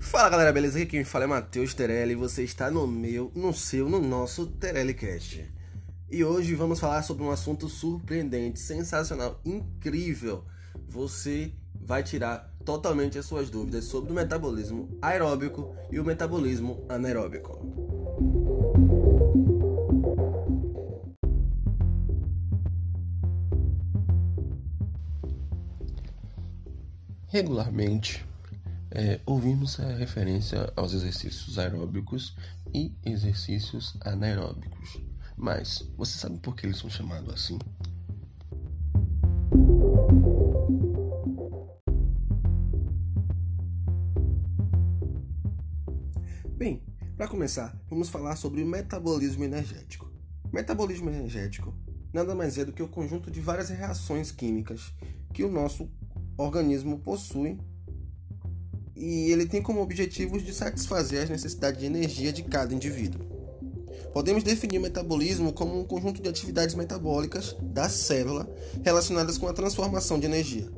Fala galera, beleza? Aqui quem fala é Matheus Terelli e você está no meu, no seu, no nosso Terelicast. E hoje vamos falar sobre um assunto surpreendente, sensacional, incrível. Você vai tirar totalmente as suas dúvidas sobre o metabolismo aeróbico e o metabolismo anaeróbico. Regularmente, é, ouvimos a referência aos exercícios aeróbicos e exercícios anaeróbicos. Mas você sabe por que eles são chamados assim? Bem, para começar, vamos falar sobre o metabolismo energético. Metabolismo energético nada mais é do que o conjunto de várias reações químicas que o nosso organismo possui e ele tem como objetivos de satisfazer as necessidades de energia de cada indivíduo. Podemos definir o metabolismo como um conjunto de atividades metabólicas da célula relacionadas com a transformação de energia.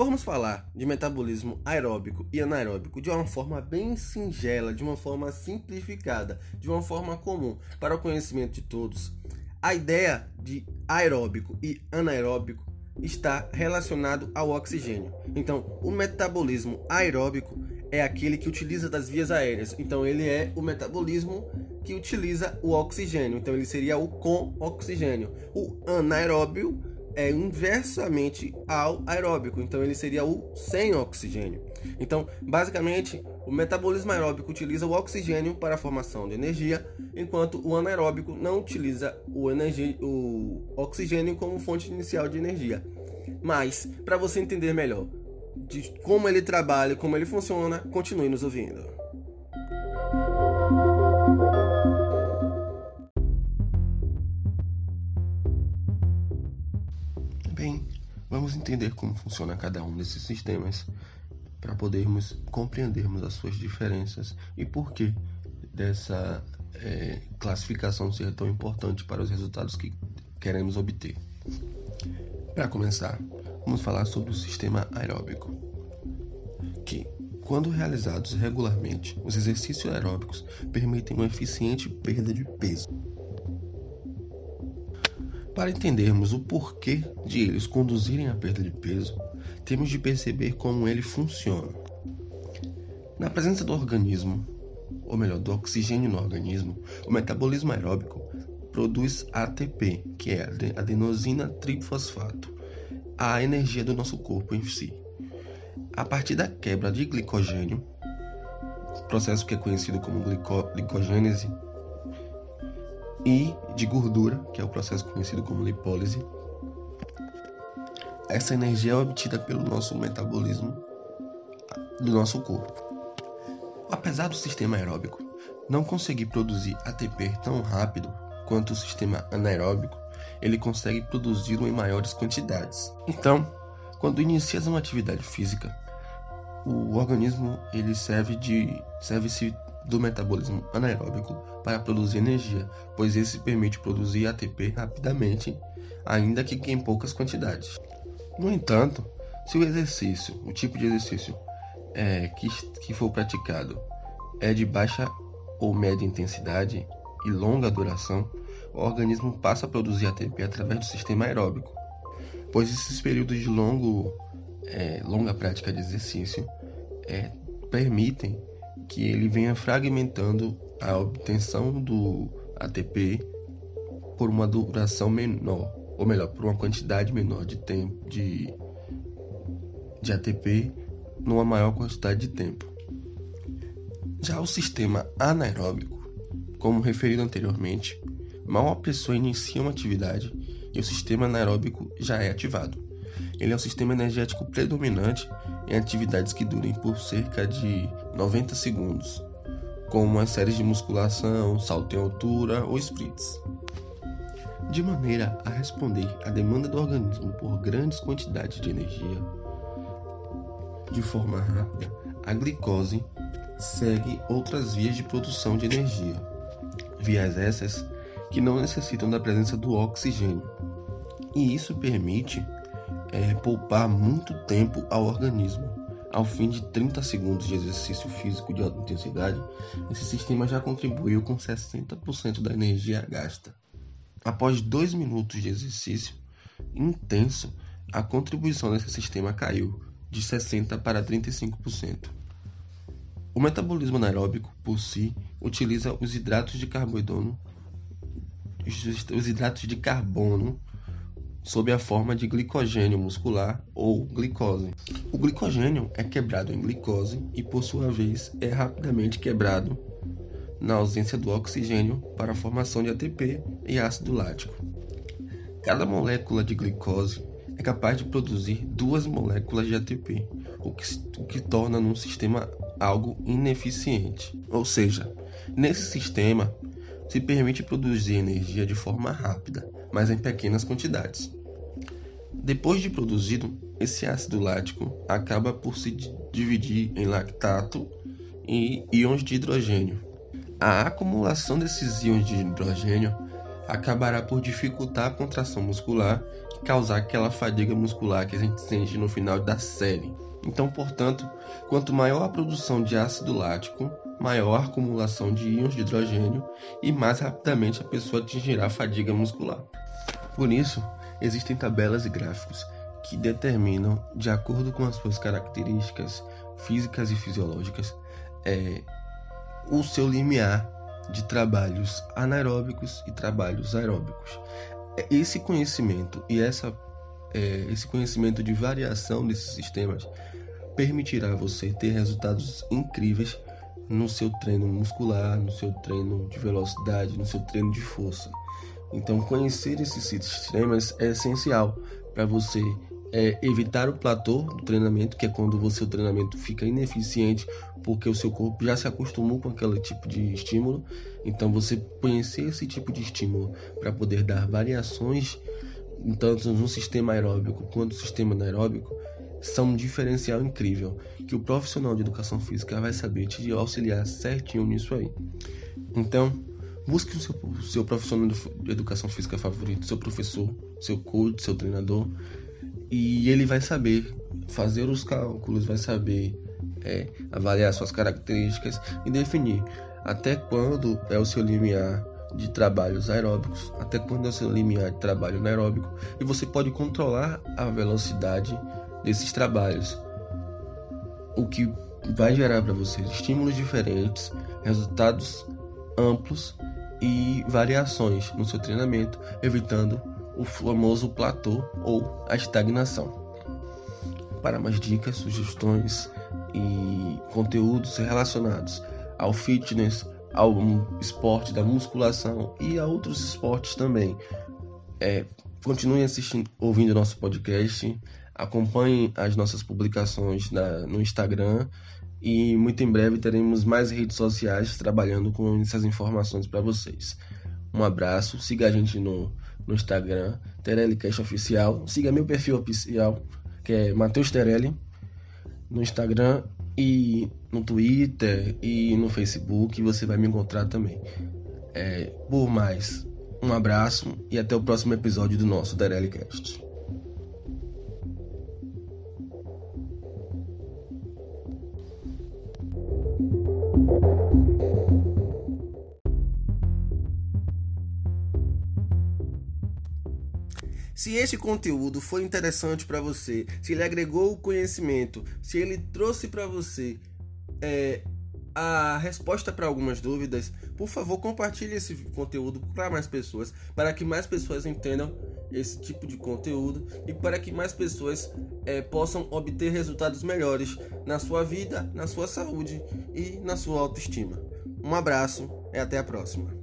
Formos falar de metabolismo aeróbico e anaeróbico de uma forma bem singela, de uma forma simplificada, de uma forma comum para o conhecimento de todos, a ideia de aeróbico e anaeróbico está relacionado ao oxigênio. Então, o metabolismo aeróbico é aquele que utiliza das vias aéreas. Então, ele é o metabolismo que utiliza o oxigênio. Então, ele seria o com oxigênio. O anaeróbio é inversamente ao aeróbico, então ele seria o sem oxigênio. Então, basicamente, o metabolismo aeróbico utiliza o oxigênio para a formação de energia, enquanto o anaeróbico não utiliza o, o oxigênio como fonte inicial de energia. Mas, para você entender melhor de como ele trabalha, como ele funciona, continue nos ouvindo. Vamos entender como funciona cada um desses sistemas para podermos compreendermos as suas diferenças e por que dessa é, classificação ser tão importante para os resultados que queremos obter. Para começar, vamos falar sobre o sistema aeróbico, que, quando realizados regularmente, os exercícios aeróbicos permitem uma eficiente perda de peso para entendermos o porquê de eles conduzirem à perda de peso, temos de perceber como ele funciona. Na presença do organismo, ou melhor, do oxigênio no organismo, o metabolismo aeróbico produz ATP, que é adenosina trifosfato, a energia do nosso corpo em si. A partir da quebra de glicogênio, processo que é conhecido como glicogênese, e de gordura, que é o processo conhecido como lipólise. Essa energia é obtida pelo nosso metabolismo do nosso corpo. Apesar do sistema aeróbico não conseguir produzir ATP tão rápido quanto o sistema anaeróbico, ele consegue produzi-lo em maiores quantidades. Então, quando inicias uma atividade física, o organismo ele serve de serve-se do metabolismo anaeróbico para produzir energia, pois esse permite produzir ATP rapidamente, ainda que em poucas quantidades. No entanto, se o exercício, o tipo de exercício é, que, que for praticado é de baixa ou média intensidade e longa duração, o organismo passa a produzir ATP através do sistema aeróbico, pois esses períodos de longo, é, longa prática de exercício é, permitem que ele venha fragmentando a obtenção do ATP por uma duração menor, ou melhor, por uma quantidade menor de tempo de, de ATP numa maior quantidade de tempo. Já o sistema anaeróbico, como referido anteriormente, mal a pessoa inicia uma atividade e o sistema anaeróbico já é ativado. Ele é o sistema energético predominante em atividades que durem por cerca de 90 segundos, como as séries de musculação, salto em altura ou sprints. De maneira a responder à demanda do organismo por grandes quantidades de energia, de forma rápida, a glicose segue outras vias de produção de energia. Vias essas que não necessitam da presença do oxigênio. E isso permite é, poupar muito tempo ao organismo. Ao fim de 30 segundos de exercício físico de alta intensidade, esse sistema já contribuiu com 60% da energia gasta. Após 2 minutos de exercício intenso, a contribuição desse sistema caiu de 60% para 35%. O metabolismo anaeróbico, por si, utiliza os hidratos de carbono, os hidratos de carbono sob a forma de glicogênio muscular ou glicose. O glicogênio é quebrado em glicose e, por sua vez, é rapidamente quebrado na ausência do oxigênio para a formação de ATP e ácido lático. Cada molécula de glicose é capaz de produzir duas moléculas de ATP, o que, o que torna num sistema algo ineficiente. Ou seja, nesse sistema se permite produzir energia de forma rápida, mas em pequenas quantidades. Depois de produzido, esse ácido lático acaba por se dividir em lactato e íons de hidrogênio. A acumulação desses íons de hidrogênio acabará por dificultar a contração muscular e causar aquela fadiga muscular que a gente sente no final da série. Então, portanto, quanto maior a produção de ácido lático, maior a acumulação de íons de hidrogênio e mais rapidamente a pessoa atingirá a fadiga muscular. Por isso, existem tabelas e gráficos que determinam, de acordo com as suas características físicas e fisiológicas, é, o seu limiar de trabalhos anaeróbicos e trabalhos aeróbicos. Esse conhecimento e essa, é, esse conhecimento de variação desses sistemas permitirá você ter resultados incríveis no seu treino muscular, no seu treino de velocidade, no seu treino de força. Então, conhecer esses sistemas é essencial para você é, evitar o platô do treinamento, que é quando o seu treinamento fica ineficiente porque o seu corpo já se acostumou com aquele tipo de estímulo. Então, você conhecer esse tipo de estímulo para poder dar variações, tanto no sistema aeróbico quanto no sistema anaeróbico, são um diferencial incrível que o profissional de educação física vai saber te auxiliar certinho nisso aí. Então, busque o seu, o seu profissional de educação física favorito, seu professor, seu coach, seu treinador, e ele vai saber fazer os cálculos, vai saber é, avaliar suas características e definir até quando é o seu limiar de trabalhos aeróbicos, até quando é o seu limiar de trabalho anaeróbico, e você pode controlar a velocidade desses trabalhos, o que vai gerar para você estímulos diferentes, resultados amplos e variações no seu treinamento, evitando o famoso platô ou a estagnação. Para mais dicas, sugestões e conteúdos relacionados ao fitness, ao esporte da musculação e a outros esportes também, é, continue assistindo, ouvindo nosso podcast, acompanhe as nossas publicações na, no Instagram e muito em breve teremos mais redes sociais trabalhando com essas informações para vocês. Um abraço, siga a gente no no Instagram, TerelliCast Oficial. Siga meu perfil oficial, que é Matheus Terelli, no Instagram e no Twitter e no Facebook. Você vai me encontrar também. É, por mais, um abraço e até o próximo episódio do nosso TerelliCast. Se este conteúdo foi interessante para você, se ele agregou conhecimento, se ele trouxe para você é, a resposta para algumas dúvidas, por favor, compartilhe esse conteúdo para mais pessoas, para que mais pessoas entendam esse tipo de conteúdo e para que mais pessoas é, possam obter resultados melhores na sua vida, na sua saúde e na sua autoestima. Um abraço e até a próxima.